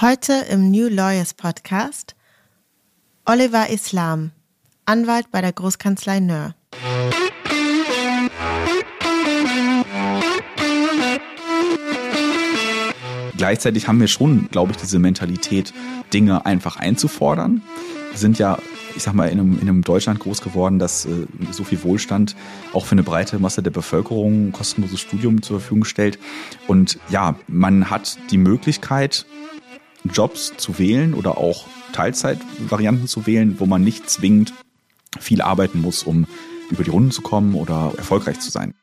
Heute im New Lawyers Podcast Oliver Islam, Anwalt bei der Großkanzlei Nöhr. Gleichzeitig haben wir schon, glaube ich, diese Mentalität, Dinge einfach einzufordern. Wir sind ja, ich sag mal, in einem, in einem Deutschland groß geworden, dass äh, so viel Wohlstand auch für eine breite Masse der Bevölkerung kostenloses Studium zur Verfügung stellt. Und ja, man hat die Möglichkeit, Jobs zu wählen oder auch Teilzeitvarianten zu wählen, wo man nicht zwingend viel arbeiten muss, um über die Runden zu kommen oder erfolgreich zu sein.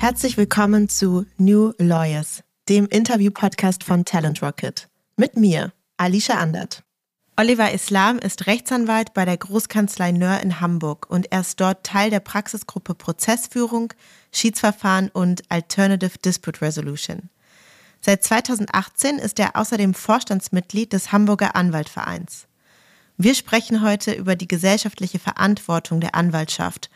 Herzlich willkommen zu New Lawyers, dem Interview-Podcast von Talent Rocket. Mit mir, Alicia Andert. Oliver Islam ist Rechtsanwalt bei der Großkanzlei Nöhr in Hamburg und er ist dort Teil der Praxisgruppe Prozessführung, Schiedsverfahren und Alternative Dispute Resolution. Seit 2018 ist er außerdem Vorstandsmitglied des Hamburger Anwaltvereins. Wir sprechen heute über die gesellschaftliche Verantwortung der Anwaltschaft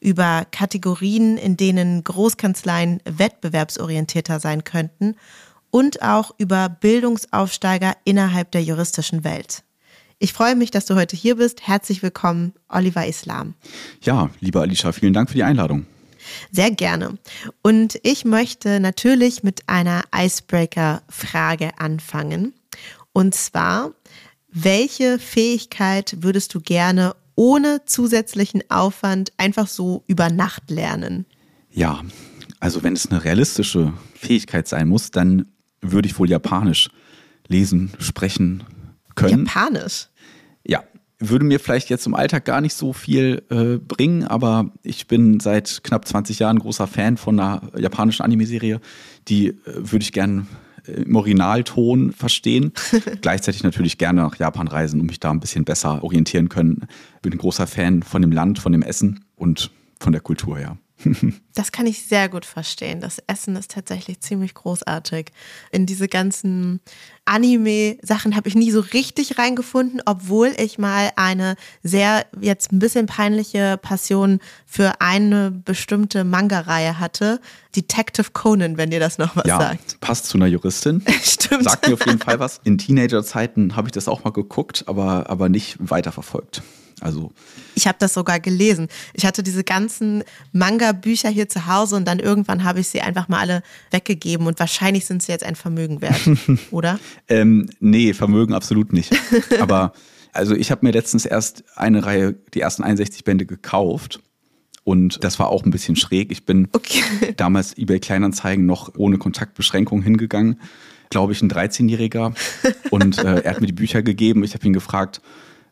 über Kategorien, in denen Großkanzleien wettbewerbsorientierter sein könnten und auch über Bildungsaufsteiger innerhalb der juristischen Welt. Ich freue mich, dass du heute hier bist. Herzlich willkommen, Oliver Islam. Ja, lieber Alicia, vielen Dank für die Einladung. Sehr gerne. Und ich möchte natürlich mit einer Icebreaker-Frage anfangen. Und zwar, welche Fähigkeit würdest du gerne ohne zusätzlichen Aufwand einfach so über Nacht lernen? Ja, also wenn es eine realistische Fähigkeit sein muss, dann würde ich wohl Japanisch lesen, sprechen können. Japanisch? Ja, würde mir vielleicht jetzt im Alltag gar nicht so viel äh, bringen, aber ich bin seit knapp 20 Jahren großer Fan von einer japanischen Anime-Serie. Die äh, würde ich gern im Originalton verstehen. Gleichzeitig natürlich gerne nach Japan reisen und mich da ein bisschen besser orientieren können. Bin ein großer Fan von dem Land, von dem Essen und von der Kultur, ja. das kann ich sehr gut verstehen. Das Essen ist tatsächlich ziemlich großartig. In diese ganzen Anime-Sachen habe ich nie so richtig reingefunden, obwohl ich mal eine sehr jetzt ein bisschen peinliche Passion für eine bestimmte Manga-Reihe hatte. Detective Conan, wenn dir das noch was ja, sagt. Passt zu einer Juristin. Stimmt. Sagt mir auf jeden Fall was. In Teenager-Zeiten habe ich das auch mal geguckt, aber, aber nicht weiterverfolgt. Also ich habe das sogar gelesen. Ich hatte diese ganzen Manga-Bücher hier zu Hause und dann irgendwann habe ich sie einfach mal alle weggegeben und wahrscheinlich sind sie jetzt ein Vermögen wert, oder? ähm, nee, Vermögen absolut nicht. Aber also ich habe mir letztens erst eine Reihe, die ersten 61 Bände gekauft. Und das war auch ein bisschen schräg. Ich bin okay. damals eBay Kleinanzeigen noch ohne Kontaktbeschränkung hingegangen. Glaube ich, ein 13-Jähriger. Und äh, er hat mir die Bücher gegeben. Ich habe ihn gefragt,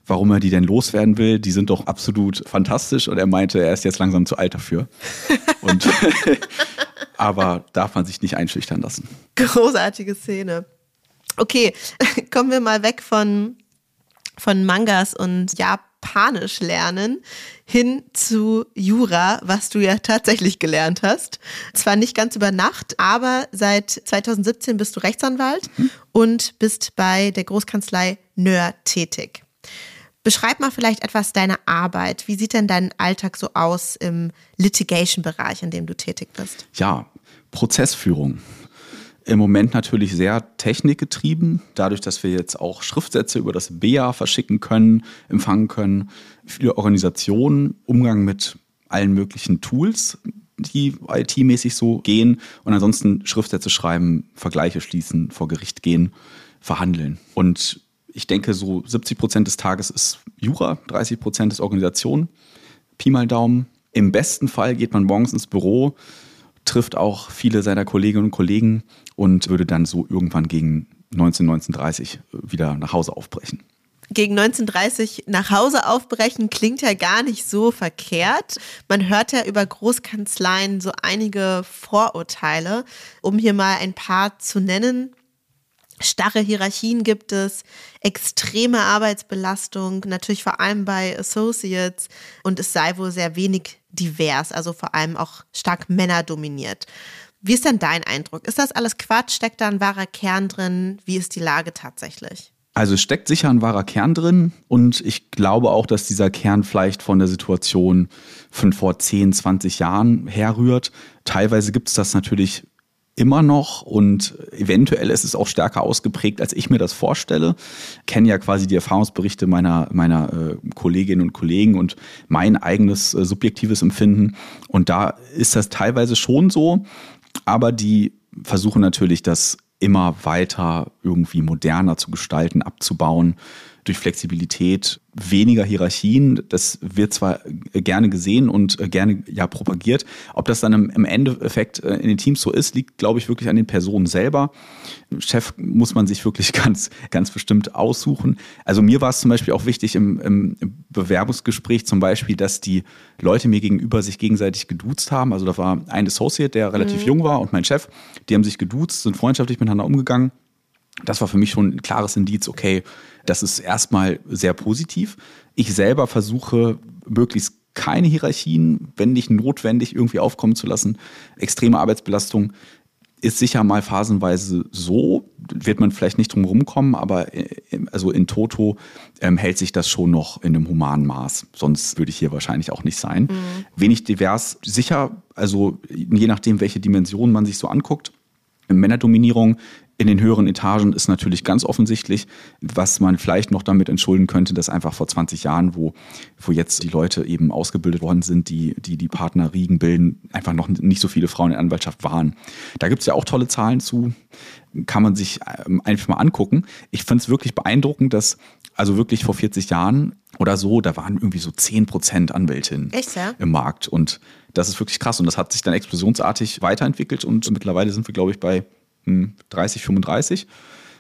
warum er die denn loswerden will. Die sind doch absolut fantastisch und er meinte, er ist jetzt langsam zu alt dafür. Und aber darf man sich nicht einschüchtern lassen. Großartige Szene. Okay, kommen wir mal weg von, von Mangas und Japanisch lernen hin zu Jura, was du ja tatsächlich gelernt hast. Zwar nicht ganz über Nacht, aber seit 2017 bist du Rechtsanwalt hm. und bist bei der Großkanzlei Nöhr tätig. Beschreib mal vielleicht etwas deine Arbeit. Wie sieht denn dein Alltag so aus im Litigation-Bereich, in dem du tätig bist? Ja, Prozessführung. Im Moment natürlich sehr technikgetrieben, dadurch, dass wir jetzt auch Schriftsätze über das BEA verschicken können, empfangen können. Viele Organisationen, Umgang mit allen möglichen Tools, die IT-mäßig so gehen und ansonsten Schriftsätze schreiben, Vergleiche schließen, vor Gericht gehen, verhandeln. Und ich denke, so 70 Prozent des Tages ist Jura, 30 Prozent ist Organisation. Pi mal Daumen. Im besten Fall geht man morgens ins Büro, trifft auch viele seiner Kolleginnen und Kollegen und würde dann so irgendwann gegen 19, 19.30 wieder nach Hause aufbrechen. Gegen 1930 nach Hause aufbrechen klingt ja gar nicht so verkehrt. Man hört ja über Großkanzleien so einige Vorurteile. Um hier mal ein paar zu nennen, Starre Hierarchien gibt es, extreme Arbeitsbelastung, natürlich vor allem bei Associates und es sei wohl sehr wenig divers, also vor allem auch stark männerdominiert. Wie ist denn dein Eindruck? Ist das alles Quatsch? Steckt da ein wahrer Kern drin? Wie ist die Lage tatsächlich? Also es steckt sicher ein wahrer Kern drin und ich glaube auch, dass dieser Kern vielleicht von der Situation von vor 10, 20 Jahren herrührt. Teilweise gibt es das natürlich immer noch und eventuell ist es auch stärker ausgeprägt, als ich mir das vorstelle. Ich kenne ja quasi die Erfahrungsberichte meiner, meiner äh, Kolleginnen und Kollegen und mein eigenes äh, subjektives Empfinden. Und da ist das teilweise schon so, aber die versuchen natürlich, das immer weiter irgendwie moderner zu gestalten, abzubauen durch Flexibilität, weniger Hierarchien. Das wird zwar gerne gesehen und äh, gerne ja propagiert. Ob das dann im, Endeffekt äh, in den Teams so ist, liegt, glaube ich, wirklich an den Personen selber. Chef muss man sich wirklich ganz, ganz bestimmt aussuchen. Also mir war es zum Beispiel auch wichtig im, im Bewerbungsgespräch zum Beispiel, dass die Leute mir gegenüber sich gegenseitig geduzt haben. Also da war ein Associate, der relativ mhm. jung war und mein Chef, die haben sich geduzt, sind freundschaftlich miteinander umgegangen. Das war für mich schon ein klares Indiz, okay, das ist erstmal sehr positiv. Ich selber versuche möglichst keine Hierarchien, wenn nicht notwendig, irgendwie aufkommen zu lassen. Extreme Arbeitsbelastung ist sicher mal phasenweise so, wird man vielleicht nicht drum rumkommen, aber äh, also in Toto ähm, hält sich das schon noch in einem humanen Maß. Sonst würde ich hier wahrscheinlich auch nicht sein. Mhm. Wenig divers, sicher, also je nachdem, welche Dimensionen man sich so anguckt. Männerdominierung in den höheren Etagen ist natürlich ganz offensichtlich, was man vielleicht noch damit entschulden könnte, dass einfach vor 20 Jahren, wo, wo jetzt die Leute eben ausgebildet worden sind, die die, die Partnerriegen bilden, einfach noch nicht so viele Frauen in der Anwaltschaft waren. Da gibt es ja auch tolle Zahlen zu, kann man sich ähm, einfach mal angucken. Ich finde es wirklich beeindruckend, dass also wirklich vor 40 Jahren oder so, da waren irgendwie so 10 Prozent Anwältinnen Echt, ja? im Markt. Und das ist wirklich krass. Und das hat sich dann explosionsartig weiterentwickelt und mittlerweile sind wir, glaube ich, bei 30, 35.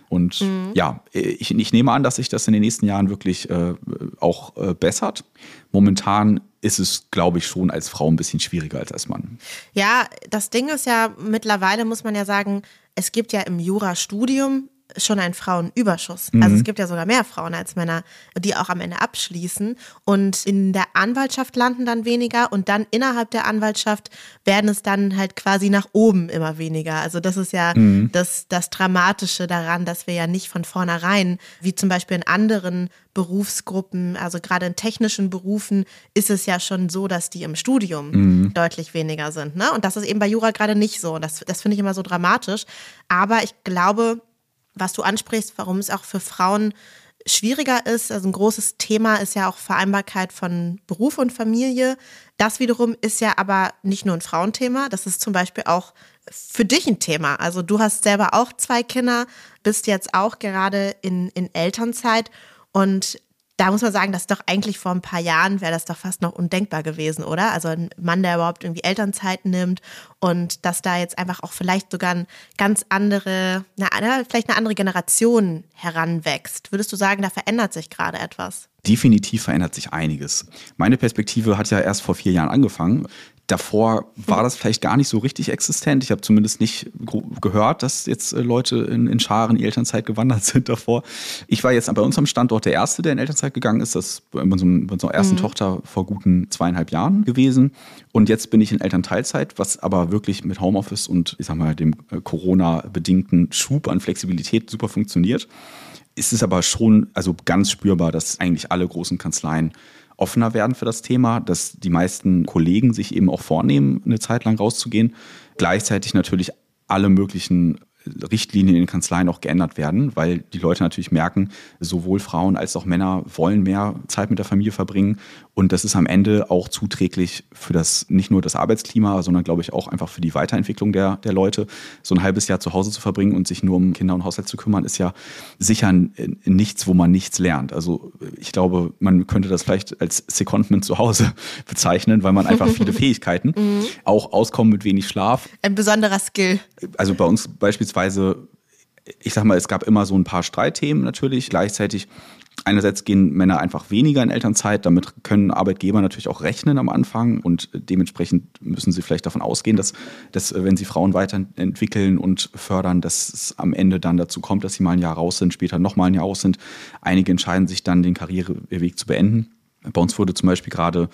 Und mhm. ja, ich, ich, nehme an, dass sich das in den nächsten Jahren wirklich äh, auch äh, bessert. Momentan ist es, glaube ich, schon als Frau ein bisschen schwieriger als als Mann. Ja, das Ding ist ja, mittlerweile muss man ja sagen, es gibt ja im Jurastudium schon ein Frauenüberschuss. Mhm. Also es gibt ja sogar mehr Frauen als Männer, die auch am Ende abschließen. Und in der Anwaltschaft landen dann weniger und dann innerhalb der Anwaltschaft werden es dann halt quasi nach oben immer weniger. Also das ist ja mhm. das, das Dramatische daran, dass wir ja nicht von vornherein, wie zum Beispiel in anderen Berufsgruppen, also gerade in technischen Berufen, ist es ja schon so, dass die im Studium mhm. deutlich weniger sind. Ne? Und das ist eben bei Jura gerade nicht so. Das, das finde ich immer so dramatisch. Aber ich glaube, was du ansprichst, warum es auch für Frauen schwieriger ist. Also ein großes Thema ist ja auch Vereinbarkeit von Beruf und Familie. Das wiederum ist ja aber nicht nur ein Frauenthema, das ist zum Beispiel auch für dich ein Thema. Also du hast selber auch zwei Kinder, bist jetzt auch gerade in, in Elternzeit und da muss man sagen, dass doch eigentlich vor ein paar Jahren wäre das doch fast noch undenkbar gewesen, oder? Also ein Mann, der überhaupt irgendwie Elternzeit nimmt und dass da jetzt einfach auch vielleicht sogar eine ganz andere, eine, vielleicht eine andere Generation heranwächst. Würdest du sagen, da verändert sich gerade etwas? Definitiv verändert sich einiges. Meine Perspektive hat ja erst vor vier Jahren angefangen. Davor war das vielleicht gar nicht so richtig existent. Ich habe zumindest nicht gehört, dass jetzt äh, Leute in, in Scharen in die Elternzeit gewandert sind davor. Ich war jetzt bei uns am Standort der Erste, der in Elternzeit gegangen ist. Das bei unserer ersten mhm. Tochter vor guten zweieinhalb Jahren gewesen. Und jetzt bin ich in Elternteilzeit, was aber wirklich mit Homeoffice und ich sag mal dem äh, Corona-bedingten Schub an Flexibilität super funktioniert. Es ist aber schon also ganz spürbar, dass eigentlich alle großen Kanzleien offener werden für das Thema, dass die meisten Kollegen sich eben auch vornehmen, eine Zeit lang rauszugehen. Gleichzeitig natürlich alle möglichen Richtlinien in den Kanzleien auch geändert werden, weil die Leute natürlich merken, sowohl Frauen als auch Männer wollen mehr Zeit mit der Familie verbringen. Und das ist am Ende auch zuträglich für das, nicht nur das Arbeitsklima, sondern glaube ich auch einfach für die Weiterentwicklung der, der Leute. So ein halbes Jahr zu Hause zu verbringen und sich nur um Kinder und Haushalt zu kümmern, ist ja sicher nichts, wo man nichts lernt. Also ich glaube, man könnte das vielleicht als Secondment zu Hause bezeichnen, weil man einfach viele Fähigkeiten, mhm. auch auskommen mit wenig Schlaf. Ein besonderer Skill. Also bei uns beispielsweise beispielsweise, ich sag mal, es gab immer so ein paar Streitthemen natürlich. Gleichzeitig Einerseits gehen Männer einfach weniger in Elternzeit, damit können Arbeitgeber natürlich auch rechnen am Anfang und dementsprechend müssen sie vielleicht davon ausgehen, dass, dass wenn sie Frauen weiterentwickeln und fördern, dass es am Ende dann dazu kommt, dass sie mal ein Jahr raus sind, später nochmal ein Jahr raus sind. Einige entscheiden sich dann, den Karriereweg zu beenden. Bei uns wurde zum Beispiel gerade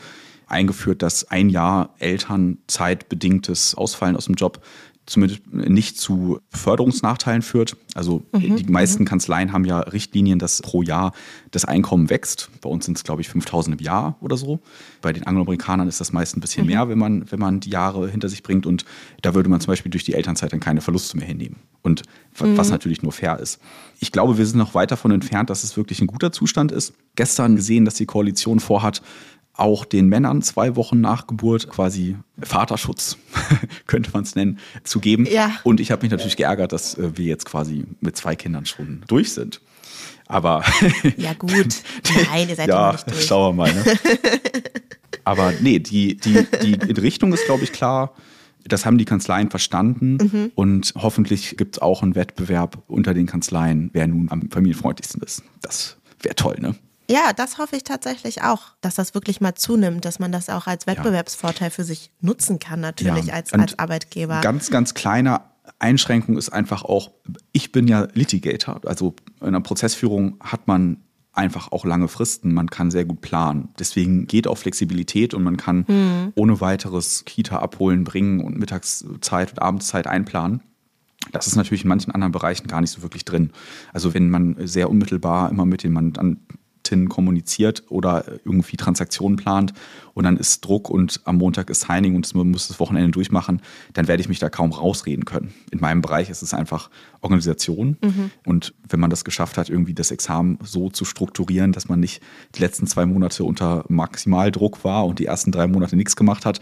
eingeführt, dass ein Jahr Elternzeitbedingtes Ausfallen aus dem Job zumindest nicht zu Beförderungsnachteilen führt. Also mhm, die meisten mhm. Kanzleien haben ja Richtlinien, dass pro Jahr das Einkommen wächst. Bei uns sind es, glaube ich, 5000 im Jahr oder so. Bei den Angloamerikanern ist das meist ein bisschen mhm. mehr, wenn man, wenn man die Jahre hinter sich bringt. Und da würde man zum Beispiel durch die Elternzeit dann keine Verluste mehr hinnehmen. Und was mhm. natürlich nur fair ist. Ich glaube, wir sind noch weit davon entfernt, dass es wirklich ein guter Zustand ist. Gestern gesehen, dass die Koalition vorhat, auch den Männern zwei Wochen nach Geburt quasi Vaterschutz, könnte man es nennen, zu geben. Ja. Und ich habe mich natürlich geärgert, dass äh, wir jetzt quasi mit zwei Kindern schon durch sind. Aber. ja, gut. Nein, ihr seid ja nicht durch. Schauen wir mal. Ne? Aber nee, die, die, die Richtung ist, glaube ich, klar. Das haben die Kanzleien verstanden mhm. und hoffentlich gibt es auch einen Wettbewerb unter den Kanzleien, wer nun am familienfreundlichsten ist. Das wäre toll, ne? Ja, das hoffe ich tatsächlich auch, dass das wirklich mal zunimmt, dass man das auch als Wettbewerbsvorteil für sich nutzen kann, natürlich ja. als, als Arbeitgeber. Ganz, ganz kleine Einschränkung ist einfach auch, ich bin ja Litigator, also in einer Prozessführung hat man einfach auch lange Fristen. Man kann sehr gut planen. Deswegen geht auch Flexibilität und man kann mhm. ohne weiteres Kita abholen, bringen und Mittagszeit und Abendszeit einplanen. Das ist natürlich in manchen anderen Bereichen gar nicht so wirklich drin. Also wenn man sehr unmittelbar immer mit dem Mandanten kommuniziert oder irgendwie Transaktionen plant und dann ist Druck und am Montag ist Signing und man muss das Wochenende durchmachen, dann werde ich mich da kaum rausreden können. In meinem Bereich ist es einfach Organisation mhm. und wenn man das geschafft hat, irgendwie das Examen so zu strukturieren, dass man nicht die letzten zwei Monate unter Maximaldruck war und die ersten drei Monate nichts gemacht hat,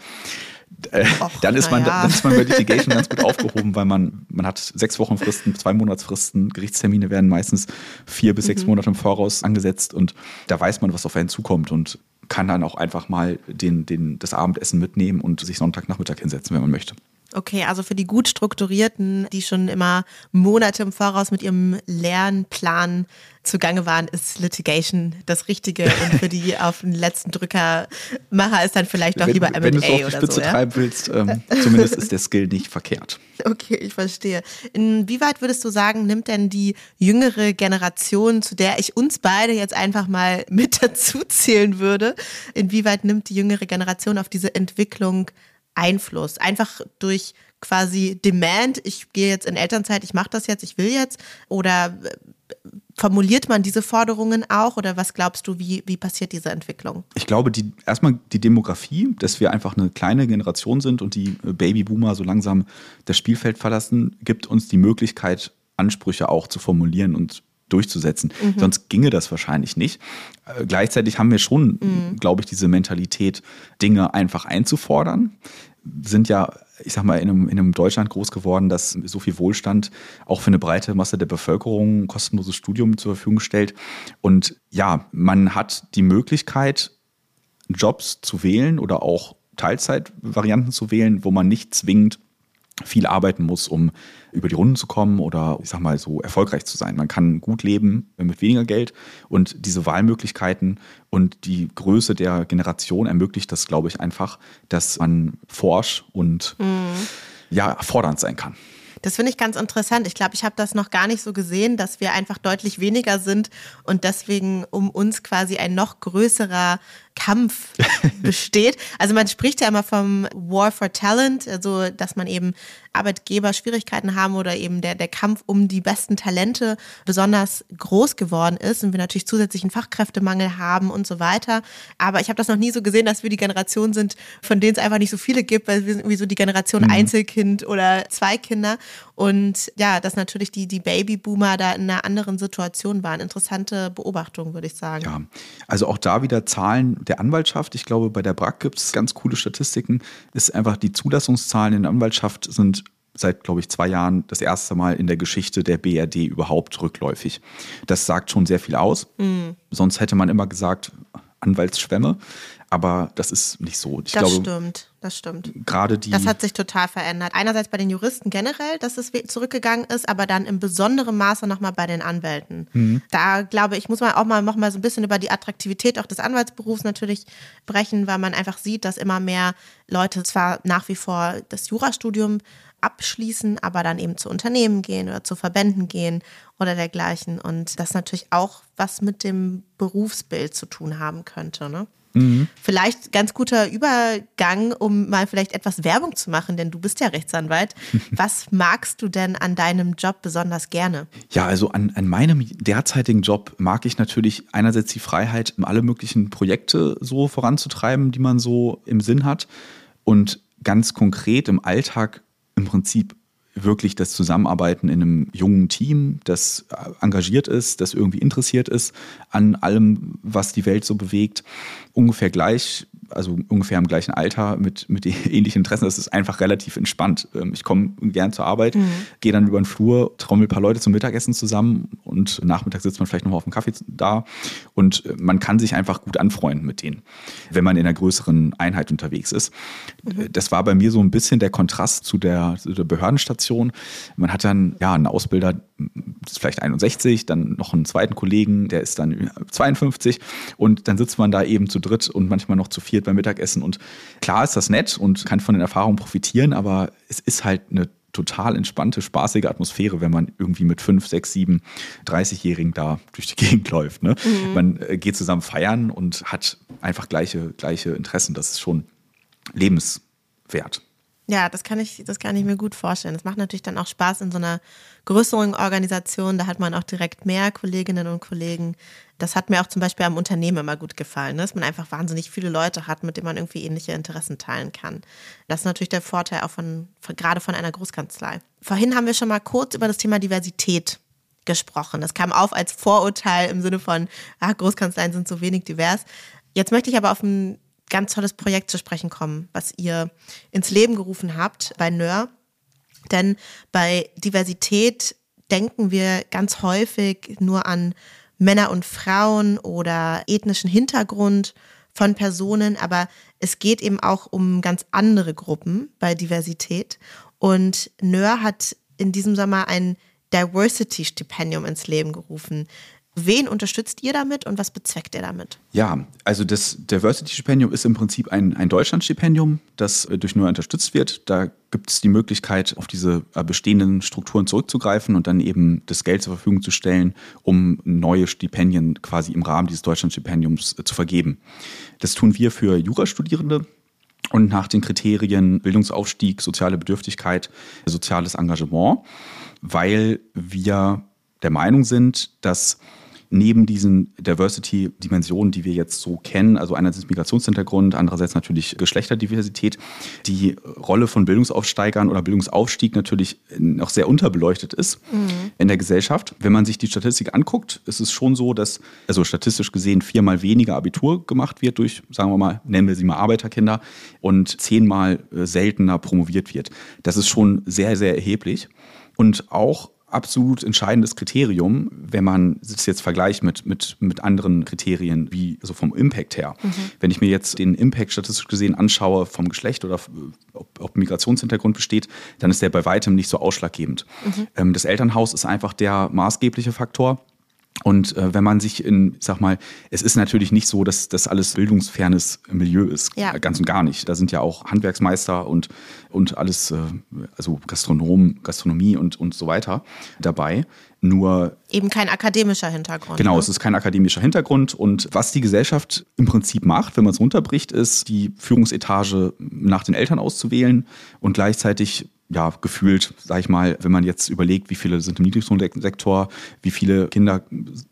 äh, Och, dann, ist man, ja. dann ist man bei Litigation ganz gut aufgehoben, weil man, man hat sechs Wochen Fristen, zwei Monatsfristen, Gerichtstermine werden meistens vier bis sechs mhm. Monate im Voraus angesetzt und da weiß man, was auf einen zukommt und kann dann auch einfach mal den, den, das Abendessen mitnehmen und sich Sonntagnachmittag hinsetzen, wenn man möchte. Okay, also für die gut strukturierten, die schon immer Monate im Voraus mit ihrem Lernplan zugange waren, ist Litigation das Richtige. Und für die auf den letzten Drücker Macher ist dann vielleicht doch lieber M&A Wenn du es auf die Spitze so, treiben ja? willst, ähm, zumindest ist der Skill nicht verkehrt. Okay, ich verstehe. Inwieweit würdest du sagen, nimmt denn die jüngere Generation, zu der ich uns beide jetzt einfach mal mit dazu zählen würde, inwieweit nimmt die jüngere Generation auf diese Entwicklung Einfluss. Einfach durch quasi Demand, ich gehe jetzt in Elternzeit, ich mache das jetzt, ich will jetzt. Oder äh, formuliert man diese Forderungen auch oder was glaubst du, wie, wie passiert diese Entwicklung? Ich glaube, die, erstmal die Demografie, dass wir einfach eine kleine Generation sind und die Babyboomer so langsam das Spielfeld verlassen, gibt uns die Möglichkeit, Ansprüche auch zu formulieren und durchzusetzen. Mhm. Sonst ginge das wahrscheinlich nicht. Äh, gleichzeitig haben wir schon, mhm. glaube ich, diese Mentalität, Dinge einfach einzufordern. Sind ja, ich sag mal, in einem, in einem Deutschland groß geworden, das so viel Wohlstand auch für eine breite Masse der Bevölkerung kostenloses Studium zur Verfügung stellt. Und ja, man hat die Möglichkeit, Jobs zu wählen oder auch Teilzeitvarianten zu wählen, wo man nicht zwingend viel arbeiten muss, um über die Runden zu kommen oder ich sag mal so erfolgreich zu sein. Man kann gut leben mit weniger Geld und diese Wahlmöglichkeiten und die Größe der Generation ermöglicht das, glaube ich, einfach, dass man forsch und mhm. ja, fordernd sein kann. Das finde ich ganz interessant. Ich glaube, ich habe das noch gar nicht so gesehen, dass wir einfach deutlich weniger sind und deswegen um uns quasi ein noch größerer Kampf besteht. Also man spricht ja immer vom War for Talent, also dass man eben Arbeitgeber Schwierigkeiten haben oder eben der, der Kampf um die besten Talente besonders groß geworden ist und wir natürlich zusätzlichen Fachkräftemangel haben und so weiter. Aber ich habe das noch nie so gesehen, dass wir die Generation sind, von denen es einfach nicht so viele gibt, weil wir sind irgendwie so die Generation mhm. Einzelkind oder zwei Kinder. Und ja, dass natürlich die, die Babyboomer da in einer anderen Situation waren. Interessante Beobachtung, würde ich sagen. Ja, also auch da wieder Zahlen der Anwaltschaft. Ich glaube, bei der BRAC gibt es ganz coole Statistiken. Ist einfach die Zulassungszahlen in der Anwaltschaft sind seit, glaube ich, zwei Jahren das erste Mal in der Geschichte der BRD überhaupt rückläufig. Das sagt schon sehr viel aus. Mhm. Sonst hätte man immer gesagt, Anwaltsschwämme. Aber das ist nicht so. Ich das glaube, stimmt, das stimmt. Gerade die. Das hat sich total verändert. Einerseits bei den Juristen generell, dass es zurückgegangen ist, aber dann in besonderem Maße nochmal bei den Anwälten. Mhm. Da glaube ich, muss man auch mal noch mal so ein bisschen über die Attraktivität auch des Anwaltsberufs natürlich sprechen, weil man einfach sieht, dass immer mehr Leute zwar nach wie vor das Jurastudium abschließen, aber dann eben zu Unternehmen gehen oder zu Verbänden gehen oder dergleichen. Und das natürlich auch was mit dem Berufsbild zu tun haben könnte. Ne? Mhm. Vielleicht ganz guter Übergang, um mal vielleicht etwas Werbung zu machen, denn du bist ja Rechtsanwalt. Was magst du denn an deinem Job besonders gerne? Ja, also an, an meinem derzeitigen Job mag ich natürlich einerseits die Freiheit, alle möglichen Projekte so voranzutreiben, die man so im Sinn hat. Und ganz konkret im Alltag im Prinzip wirklich das Zusammenarbeiten in einem jungen Team, das engagiert ist, das irgendwie interessiert ist an allem, was die Welt so bewegt, ungefähr gleich also ungefähr im gleichen Alter mit, mit ähnlichen Interessen. Das ist einfach relativ entspannt. Ähm, ich komme gern zur Arbeit, mhm. gehe dann über den Flur, trommel ein paar Leute zum Mittagessen zusammen und nachmittags sitzt man vielleicht noch auf dem Kaffee da und äh, man kann sich einfach gut anfreunden mit denen, wenn man in einer größeren Einheit unterwegs ist. Mhm. Das war bei mir so ein bisschen der Kontrast zu der, zu der Behördenstation. Man hat dann ja einen Ausbilder, vielleicht 61, dann noch einen zweiten Kollegen, der ist dann 52 und dann sitzt man da eben zu dritt und manchmal noch zu viert beim Mittagessen und klar ist das nett und kann von den Erfahrungen profitieren, aber es ist halt eine total entspannte, spaßige Atmosphäre, wenn man irgendwie mit 5, 6, 7, 30-Jährigen da durch die Gegend läuft. Ne? Mhm. Man äh, geht zusammen feiern und hat einfach gleiche, gleiche Interessen. Das ist schon lebenswert. Ja, das kann ich, das kann ich mir gut vorstellen. Das macht natürlich dann auch Spaß in so einer größeren Organisation. Da hat man auch direkt mehr Kolleginnen und Kollegen. Das hat mir auch zum Beispiel am Unternehmen immer gut gefallen, ne? dass man einfach wahnsinnig viele Leute hat, mit denen man irgendwie ähnliche Interessen teilen kann. Das ist natürlich der Vorteil auch von, von gerade von einer Großkanzlei. Vorhin haben wir schon mal kurz über das Thema Diversität gesprochen. Das kam auf als Vorurteil im Sinne von, ah, Großkanzleien sind so wenig divers. Jetzt möchte ich aber auf ein ganz tolles Projekt zu sprechen kommen, was ihr ins Leben gerufen habt bei NÖR. Denn bei Diversität denken wir ganz häufig nur an Männer und Frauen oder ethnischen Hintergrund von Personen, aber es geht eben auch um ganz andere Gruppen bei Diversität. Und NÖR hat in diesem Sommer ein Diversity-Stipendium ins Leben gerufen. Wen unterstützt ihr damit und was bezweckt ihr damit? Ja, also das Diversity-Stipendium ist im Prinzip ein, ein Deutschland-Stipendium, das äh, durch NUR unterstützt wird. Da gibt es die Möglichkeit, auf diese äh, bestehenden Strukturen zurückzugreifen und dann eben das Geld zur Verfügung zu stellen, um neue Stipendien quasi im Rahmen dieses Deutschland-Stipendiums äh, zu vergeben. Das tun wir für Jurastudierende, und nach den Kriterien Bildungsaufstieg, soziale Bedürftigkeit, soziales Engagement, weil wir der Meinung sind, dass neben diesen Diversity-Dimensionen, die wir jetzt so kennen, also einerseits Migrationshintergrund, andererseits natürlich Geschlechterdiversität, die Rolle von Bildungsaufsteigern oder Bildungsaufstieg natürlich noch sehr unterbeleuchtet ist mhm. in der Gesellschaft. Wenn man sich die Statistik anguckt, ist es schon so, dass also statistisch gesehen viermal weniger Abitur gemacht wird durch, sagen wir mal, nennen wir sie mal Arbeiterkinder und zehnmal äh, seltener promoviert wird. Das ist schon sehr, sehr erheblich. Und auch absolut entscheidendes Kriterium, wenn man es jetzt vergleicht mit, mit, mit anderen Kriterien, wie so vom Impact her. Mhm. Wenn ich mir jetzt den Impact statistisch gesehen anschaue vom Geschlecht oder ob, ob Migrationshintergrund besteht, dann ist der bei weitem nicht so ausschlaggebend. Mhm. Ähm, das Elternhaus ist einfach der maßgebliche Faktor. Und äh, wenn man sich in, ich sag mal, es ist natürlich nicht so, dass das alles bildungsfernes Milieu ist. Ja. Ganz und gar nicht. Da sind ja auch Handwerksmeister und, und alles, äh, also Gastronom, Gastronomie und, und so weiter dabei. Nur. Eben kein akademischer Hintergrund. Genau, ne? es ist kein akademischer Hintergrund. Und was die Gesellschaft im Prinzip macht, wenn man es runterbricht, ist, die Führungsetage nach den Eltern auszuwählen und gleichzeitig ja, gefühlt, sag ich mal, wenn man jetzt überlegt, wie viele sind im Niedriglohnsektor, wie viele Kinder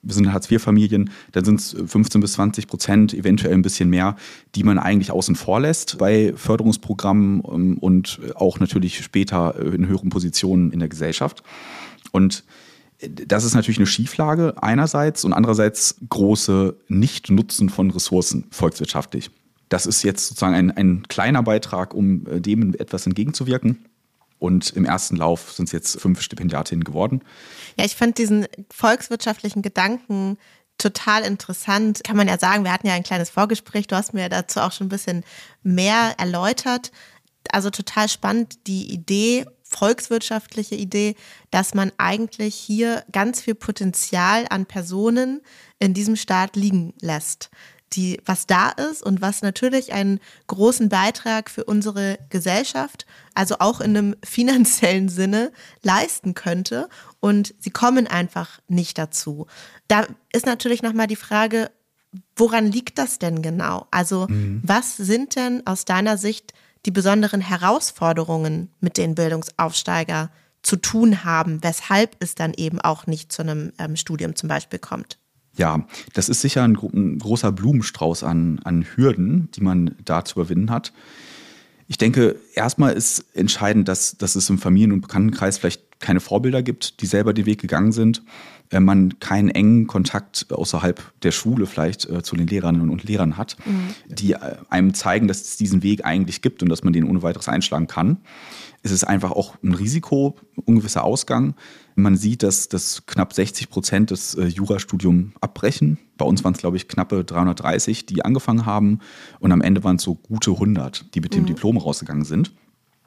sind Hartz-IV-Familien, dann sind es 15 bis 20 Prozent, eventuell ein bisschen mehr, die man eigentlich außen vor lässt bei Förderungsprogrammen ähm, und auch natürlich später in höheren Positionen in der Gesellschaft. Und das ist natürlich eine Schieflage einerseits und andererseits große Nichtnutzen von Ressourcen volkswirtschaftlich. Das ist jetzt sozusagen ein, ein kleiner Beitrag, um äh, dem etwas entgegenzuwirken. Und im ersten Lauf sind es jetzt fünf Stipendiatinnen geworden. Ja, ich fand diesen volkswirtschaftlichen Gedanken total interessant. Kann man ja sagen, wir hatten ja ein kleines Vorgespräch, du hast mir dazu auch schon ein bisschen mehr erläutert. Also total spannend die Idee, volkswirtschaftliche Idee, dass man eigentlich hier ganz viel Potenzial an Personen in diesem Staat liegen lässt die, was da ist und was natürlich einen großen Beitrag für unsere Gesellschaft, also auch in einem finanziellen Sinne, leisten könnte. Und sie kommen einfach nicht dazu. Da ist natürlich nochmal die Frage, woran liegt das denn genau? Also mhm. was sind denn aus deiner Sicht die besonderen Herausforderungen, mit denen Bildungsaufsteiger zu tun haben, weshalb es dann eben auch nicht zu einem ähm, Studium zum Beispiel kommt? Ja, das ist sicher ein, ein großer Blumenstrauß an, an Hürden, die man da zu überwinden hat. Ich denke, erstmal ist entscheidend, dass, dass es im Familien- und Bekanntenkreis vielleicht keine Vorbilder gibt, die selber den Weg gegangen sind man keinen engen Kontakt außerhalb der Schule vielleicht äh, zu den Lehrerinnen und Lehrern hat, mhm. die äh, einem zeigen, dass es diesen Weg eigentlich gibt und dass man den ohne weiteres einschlagen kann. Es ist einfach auch ein Risiko, ein gewisser Ausgang. Man sieht, dass, dass knapp 60 Prozent des äh, Jurastudiums abbrechen. Bei uns waren es, glaube ich, knappe 330, die angefangen haben. Und am Ende waren es so gute 100, die mit dem mhm. Diplom rausgegangen sind.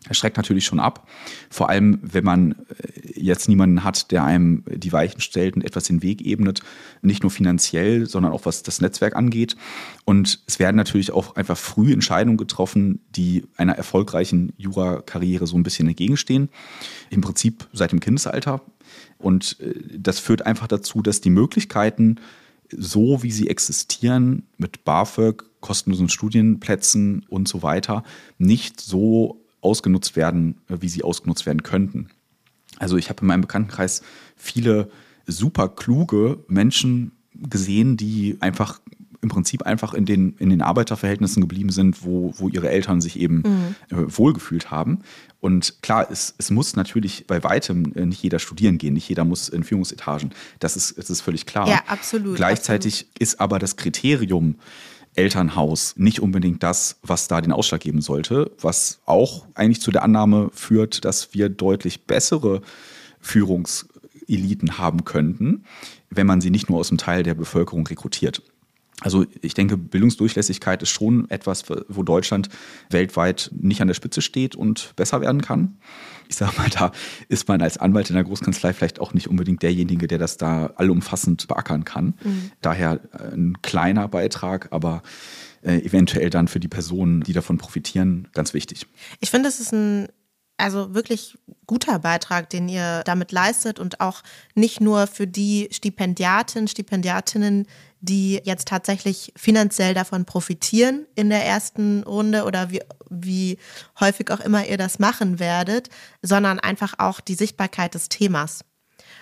Er schreckt natürlich schon ab. Vor allem, wenn man äh, jetzt niemanden hat, der einem die Weichen stellt und etwas den Weg ebnet, nicht nur finanziell, sondern auch was das Netzwerk angeht. Und es werden natürlich auch einfach früh Entscheidungen getroffen, die einer erfolgreichen Jura-Karriere so ein bisschen entgegenstehen. Im Prinzip seit dem Kindesalter. Und äh, das führt einfach dazu, dass die Möglichkeiten, so wie sie existieren, mit BAföG, kostenlosen Studienplätzen und so weiter, nicht so ausgenutzt werden, äh, wie sie ausgenutzt werden könnten. Also ich habe in meinem Bekanntenkreis viele super kluge Menschen gesehen, die einfach im Prinzip einfach in den, in den Arbeiterverhältnissen geblieben sind, wo, wo ihre Eltern sich eben mhm. äh, wohlgefühlt haben. Und klar, es, es muss natürlich bei weitem äh, nicht jeder studieren gehen, nicht jeder muss in Führungsetagen. Das ist, das ist völlig klar. Ja, absolut. Gleichzeitig absolut. ist aber das Kriterium, Elternhaus nicht unbedingt das, was da den Ausschlag geben sollte, was auch eigentlich zu der Annahme führt, dass wir deutlich bessere Führungseliten haben könnten, wenn man sie nicht nur aus dem Teil der Bevölkerung rekrutiert. Also ich denke, Bildungsdurchlässigkeit ist schon etwas, wo Deutschland weltweit nicht an der Spitze steht und besser werden kann. Ich sage mal, da ist man als Anwalt in der Großkanzlei vielleicht auch nicht unbedingt derjenige, der das da allumfassend beackern kann. Mhm. Daher äh, ein kleiner Beitrag, aber äh, eventuell dann für die Personen, die davon profitieren, ganz wichtig. Ich finde, es ist ein also wirklich guter Beitrag, den ihr damit leistet und auch nicht nur für die Stipendiaten, Stipendiatinnen, die jetzt tatsächlich finanziell davon profitieren in der ersten Runde oder wie, wie häufig auch immer ihr das machen werdet, sondern einfach auch die Sichtbarkeit des Themas.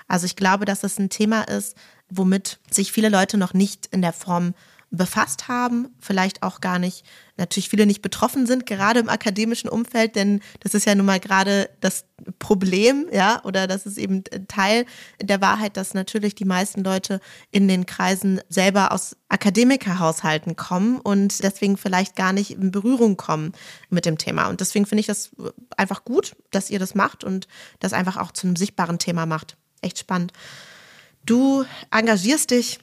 Also ich glaube, dass es ein Thema ist, womit sich viele Leute noch nicht in der Form befasst haben, vielleicht auch gar nicht, natürlich viele nicht betroffen sind, gerade im akademischen Umfeld, denn das ist ja nun mal gerade das Problem, ja, oder das ist eben Teil der Wahrheit, dass natürlich die meisten Leute in den Kreisen selber aus Akademikerhaushalten kommen und deswegen vielleicht gar nicht in Berührung kommen mit dem Thema. Und deswegen finde ich das einfach gut, dass ihr das macht und das einfach auch zu einem sichtbaren Thema macht. Echt spannend. Du engagierst dich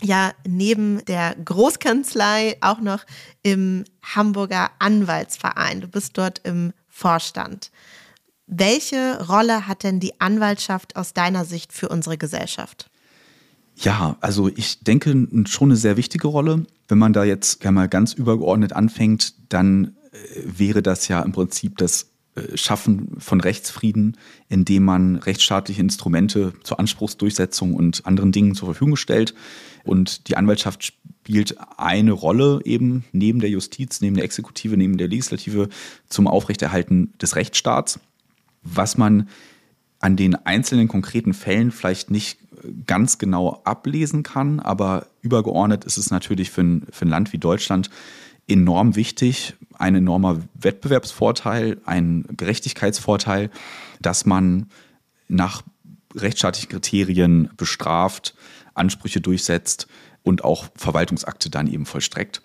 ja neben der Großkanzlei auch noch im Hamburger Anwaltsverein. Du bist dort im Vorstand. Welche Rolle hat denn die Anwaltschaft aus deiner Sicht für unsere Gesellschaft? Ja, also ich denke schon eine sehr wichtige Rolle. Wenn man da jetzt mal ganz übergeordnet anfängt, dann äh, wäre das ja im Prinzip das Schaffen von Rechtsfrieden, indem man rechtsstaatliche Instrumente zur Anspruchsdurchsetzung und anderen Dingen zur Verfügung stellt. Und die Anwaltschaft spielt eine Rolle eben neben der Justiz, neben der Exekutive, neben der Legislative zum Aufrechterhalten des Rechtsstaats. Was man an den einzelnen konkreten Fällen vielleicht nicht ganz genau ablesen kann, aber übergeordnet ist es natürlich für ein, für ein Land wie Deutschland enorm wichtig, ein enormer Wettbewerbsvorteil, ein Gerechtigkeitsvorteil, dass man nach rechtsstaatlichen Kriterien bestraft, Ansprüche durchsetzt und auch Verwaltungsakte dann eben vollstreckt.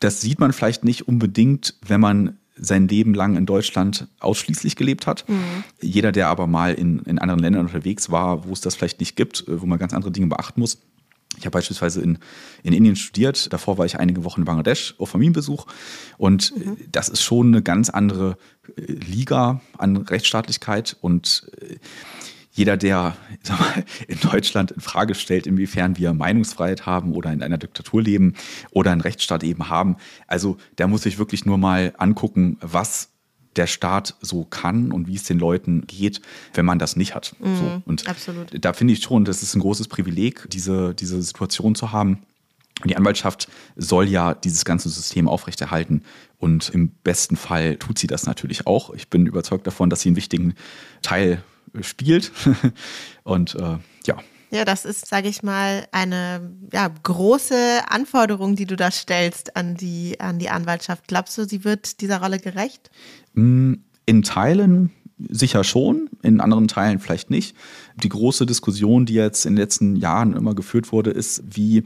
Das sieht man vielleicht nicht unbedingt, wenn man sein Leben lang in Deutschland ausschließlich gelebt hat. Mhm. Jeder, der aber mal in, in anderen Ländern unterwegs war, wo es das vielleicht nicht gibt, wo man ganz andere Dinge beachten muss, ich habe beispielsweise in, in Indien studiert. Davor war ich einige Wochen in Bangladesch auf Familienbesuch. Und mhm. das ist schon eine ganz andere äh, Liga an Rechtsstaatlichkeit. Und äh, jeder, der mal, in Deutschland in Frage stellt, inwiefern wir Meinungsfreiheit haben oder in einer Diktatur leben oder einen Rechtsstaat eben haben, also der muss sich wirklich nur mal angucken, was der Staat so kann und wie es den Leuten geht, wenn man das nicht hat. Mhm, so. Und absolut. da finde ich schon, das ist ein großes Privileg, diese, diese Situation zu haben. Die Anwaltschaft soll ja dieses ganze System aufrechterhalten und im besten Fall tut sie das natürlich auch. Ich bin überzeugt davon, dass sie einen wichtigen Teil spielt. und äh, ja. Ja, das ist, sage ich mal, eine ja, große Anforderung, die du da stellst an die, an die Anwaltschaft. Glaubst du, sie wird dieser Rolle gerecht? Mm, in Teilen sicher schon, in anderen Teilen vielleicht nicht. Die große Diskussion, die jetzt in den letzten Jahren immer geführt wurde, ist, wie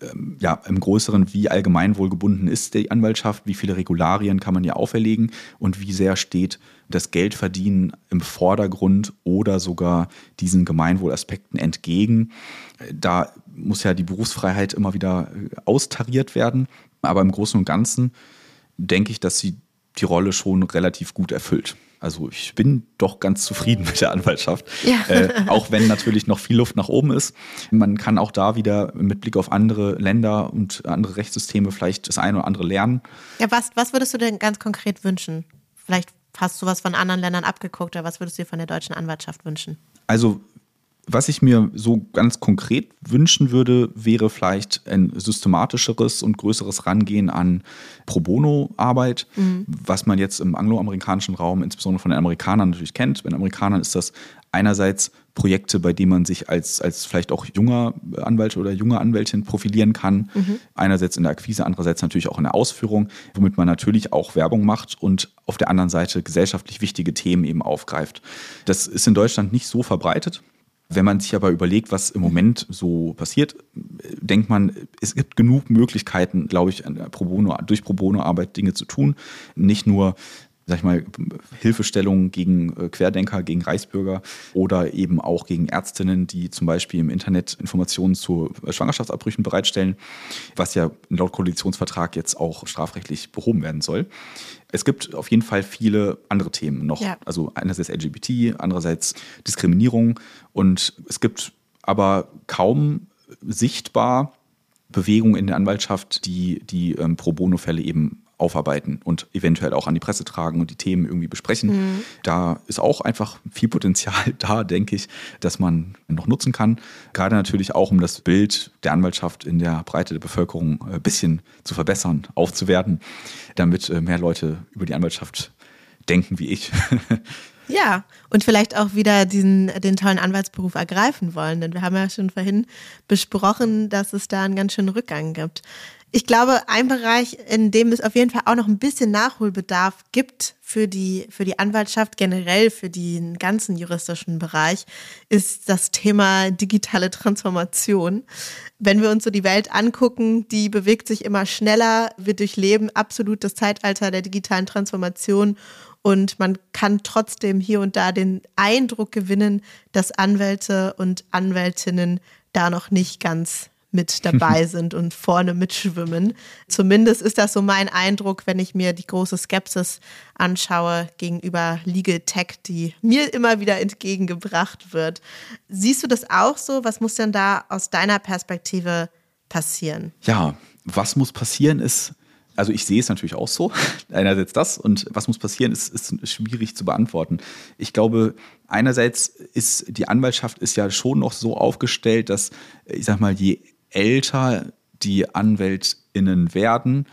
ähm, ja, im Größeren, wie allgemeinwohlgebunden ist die Anwaltschaft, wie viele Regularien kann man ihr auferlegen und wie sehr steht das Geldverdienen im Vordergrund oder sogar diesen Gemeinwohlaspekten entgegen. Da muss ja die Berufsfreiheit immer wieder äh, austariert werden. Aber im Großen und Ganzen denke ich, dass sie die Rolle schon relativ gut erfüllt. Also ich bin doch ganz zufrieden mit der Anwaltschaft, ja. äh, auch wenn natürlich noch viel Luft nach oben ist. Man kann auch da wieder mit Blick auf andere Länder und andere Rechtssysteme vielleicht das eine oder andere lernen. Ja, was, was würdest du denn ganz konkret wünschen? Vielleicht hast du was von anderen Ländern abgeguckt oder was würdest du dir von der deutschen Anwaltschaft wünschen? Also was ich mir so ganz konkret wünschen würde, wäre vielleicht ein systematischeres und größeres Rangehen an Pro Bono-Arbeit, mhm. was man jetzt im angloamerikanischen Raum, insbesondere von den Amerikanern natürlich kennt. Bei den Amerikanern ist das einerseits Projekte, bei denen man sich als, als vielleicht auch junger Anwalt oder junge Anwältin profilieren kann. Mhm. Einerseits in der Akquise, andererseits natürlich auch in der Ausführung, womit man natürlich auch Werbung macht und auf der anderen Seite gesellschaftlich wichtige Themen eben aufgreift. Das ist in Deutschland nicht so verbreitet. Wenn man sich aber überlegt, was im Moment so passiert, denkt man, es gibt genug Möglichkeiten, glaube ich, durch Pro Bono-Arbeit Dinge zu tun. Nicht nur sag ich mal, Hilfestellungen gegen äh, Querdenker, gegen Reichsbürger oder eben auch gegen Ärztinnen, die zum Beispiel im Internet Informationen zu Schwangerschaftsabbrüchen bereitstellen, was ja laut Koalitionsvertrag jetzt auch strafrechtlich behoben werden soll. Es gibt auf jeden Fall viele andere Themen noch. Ja. Also einerseits LGBT, andererseits Diskriminierung und es gibt aber kaum sichtbar Bewegungen in der Anwaltschaft, die die ähm, Pro Bono-Fälle eben aufarbeiten und eventuell auch an die Presse tragen und die Themen irgendwie besprechen. Mhm. Da ist auch einfach viel Potenzial da, denke ich, dass man noch nutzen kann. Gerade natürlich auch, um das Bild der Anwaltschaft in der Breite der Bevölkerung ein bisschen zu verbessern, aufzuwerten, damit äh, mehr Leute über die Anwaltschaft denken wie ich. Ja, und vielleicht auch wieder diesen, den tollen Anwaltsberuf ergreifen wollen, denn wir haben ja schon vorhin besprochen, dass es da einen ganz schönen Rückgang gibt. Ich glaube, ein Bereich, in dem es auf jeden Fall auch noch ein bisschen Nachholbedarf gibt für die, für die Anwaltschaft, generell für den ganzen juristischen Bereich, ist das Thema digitale Transformation. Wenn wir uns so die Welt angucken, die bewegt sich immer schneller. Wir durchleben absolut das Zeitalter der digitalen Transformation und man kann trotzdem hier und da den Eindruck gewinnen, dass Anwälte und Anwältinnen da noch nicht ganz mit dabei sind und vorne mitschwimmen. Zumindest ist das so mein Eindruck, wenn ich mir die große Skepsis anschaue gegenüber Legal Tech, die mir immer wieder entgegengebracht wird. Siehst du das auch so? Was muss denn da aus deiner Perspektive passieren? Ja, was muss passieren ist, also ich sehe es natürlich auch so, einerseits das und was muss passieren, ist, ist schwierig zu beantworten. Ich glaube, einerseits ist die Anwaltschaft ist ja schon noch so aufgestellt, dass, ich sag mal, je älter die AnwältInnen werden,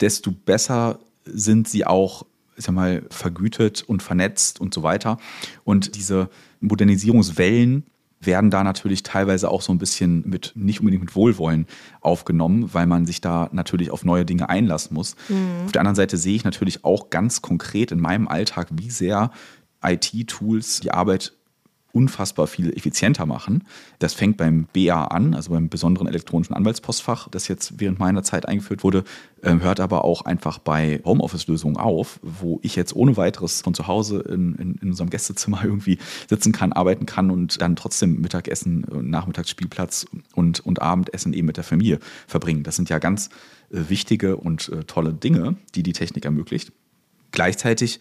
desto besser sind sie auch, ich sag mal, vergütet und vernetzt und so weiter. Und diese Modernisierungswellen werden da natürlich teilweise auch so ein bisschen mit, nicht unbedingt mit Wohlwollen aufgenommen, weil man sich da natürlich auf neue Dinge einlassen muss. Mhm. Auf der anderen Seite sehe ich natürlich auch ganz konkret in meinem Alltag, wie sehr IT-Tools die Arbeit unfassbar viel effizienter machen. Das fängt beim BA an, also beim besonderen elektronischen Anwaltspostfach, das jetzt während meiner Zeit eingeführt wurde, ähm, hört aber auch einfach bei Homeoffice-Lösungen auf, wo ich jetzt ohne weiteres von zu Hause in, in, in, unserem Gästezimmer irgendwie sitzen kann, arbeiten kann und dann trotzdem Mittagessen, Nachmittagsspielplatz und, und Abendessen eben mit der Familie verbringen. Das sind ja ganz äh, wichtige und äh, tolle Dinge, die die Technik ermöglicht. Gleichzeitig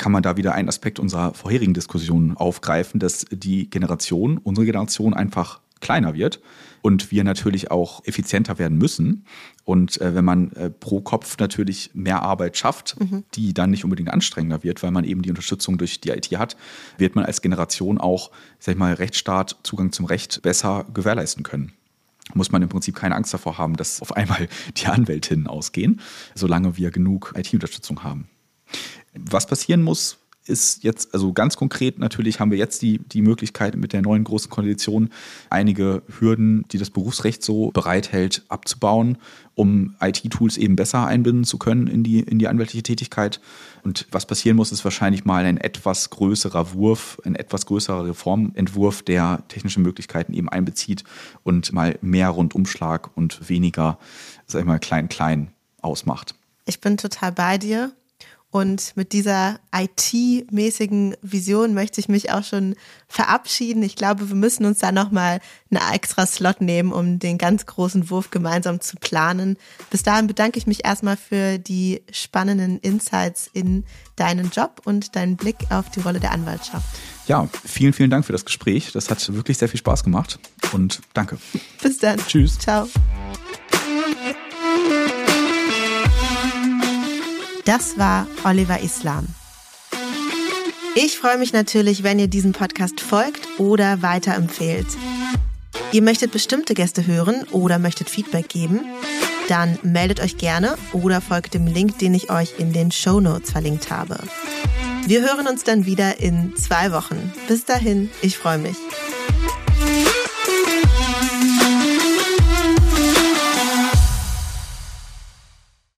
kann man da wieder einen Aspekt unserer vorherigen Diskussion aufgreifen, dass die Generation, unsere Generation einfach kleiner wird und wir natürlich auch effizienter werden müssen. Und äh, wenn man äh, pro Kopf natürlich mehr Arbeit schafft, mhm. die dann nicht unbedingt anstrengender wird, weil man eben die Unterstützung durch die IT hat, wird man als Generation auch, sag ich mal, Rechtsstaat, Zugang zum Recht besser gewährleisten können. muss man im Prinzip keine Angst davor haben, dass auf einmal die Anwältinnen ausgehen, solange wir genug IT-Unterstützung haben. Was passieren muss, ist jetzt, also ganz konkret natürlich haben wir jetzt die, die Möglichkeit mit der neuen großen Koalition einige Hürden, die das Berufsrecht so bereithält, abzubauen, um IT-Tools eben besser einbinden zu können in die, in die anwaltliche Tätigkeit. Und was passieren muss, ist wahrscheinlich mal ein etwas größerer Wurf, ein etwas größerer Reformentwurf, der technische Möglichkeiten eben einbezieht und mal mehr Rundumschlag und weniger, sag ich mal, klein-klein ausmacht. Ich bin total bei dir. Und mit dieser IT-mäßigen Vision möchte ich mich auch schon verabschieden. Ich glaube, wir müssen uns da nochmal einen extra Slot nehmen, um den ganz großen Wurf gemeinsam zu planen. Bis dahin bedanke ich mich erstmal für die spannenden Insights in deinen Job und deinen Blick auf die Rolle der Anwaltschaft. Ja, vielen, vielen Dank für das Gespräch. Das hat wirklich sehr viel Spaß gemacht und danke. Bis dann. Tschüss. Ciao. Das war Oliver Islam. Ich freue mich natürlich, wenn ihr diesem Podcast folgt oder weiterempfehlt. Ihr möchtet bestimmte Gäste hören oder möchtet Feedback geben? Dann meldet euch gerne oder folgt dem Link, den ich euch in den Show Notes verlinkt habe. Wir hören uns dann wieder in zwei Wochen. Bis dahin, ich freue mich.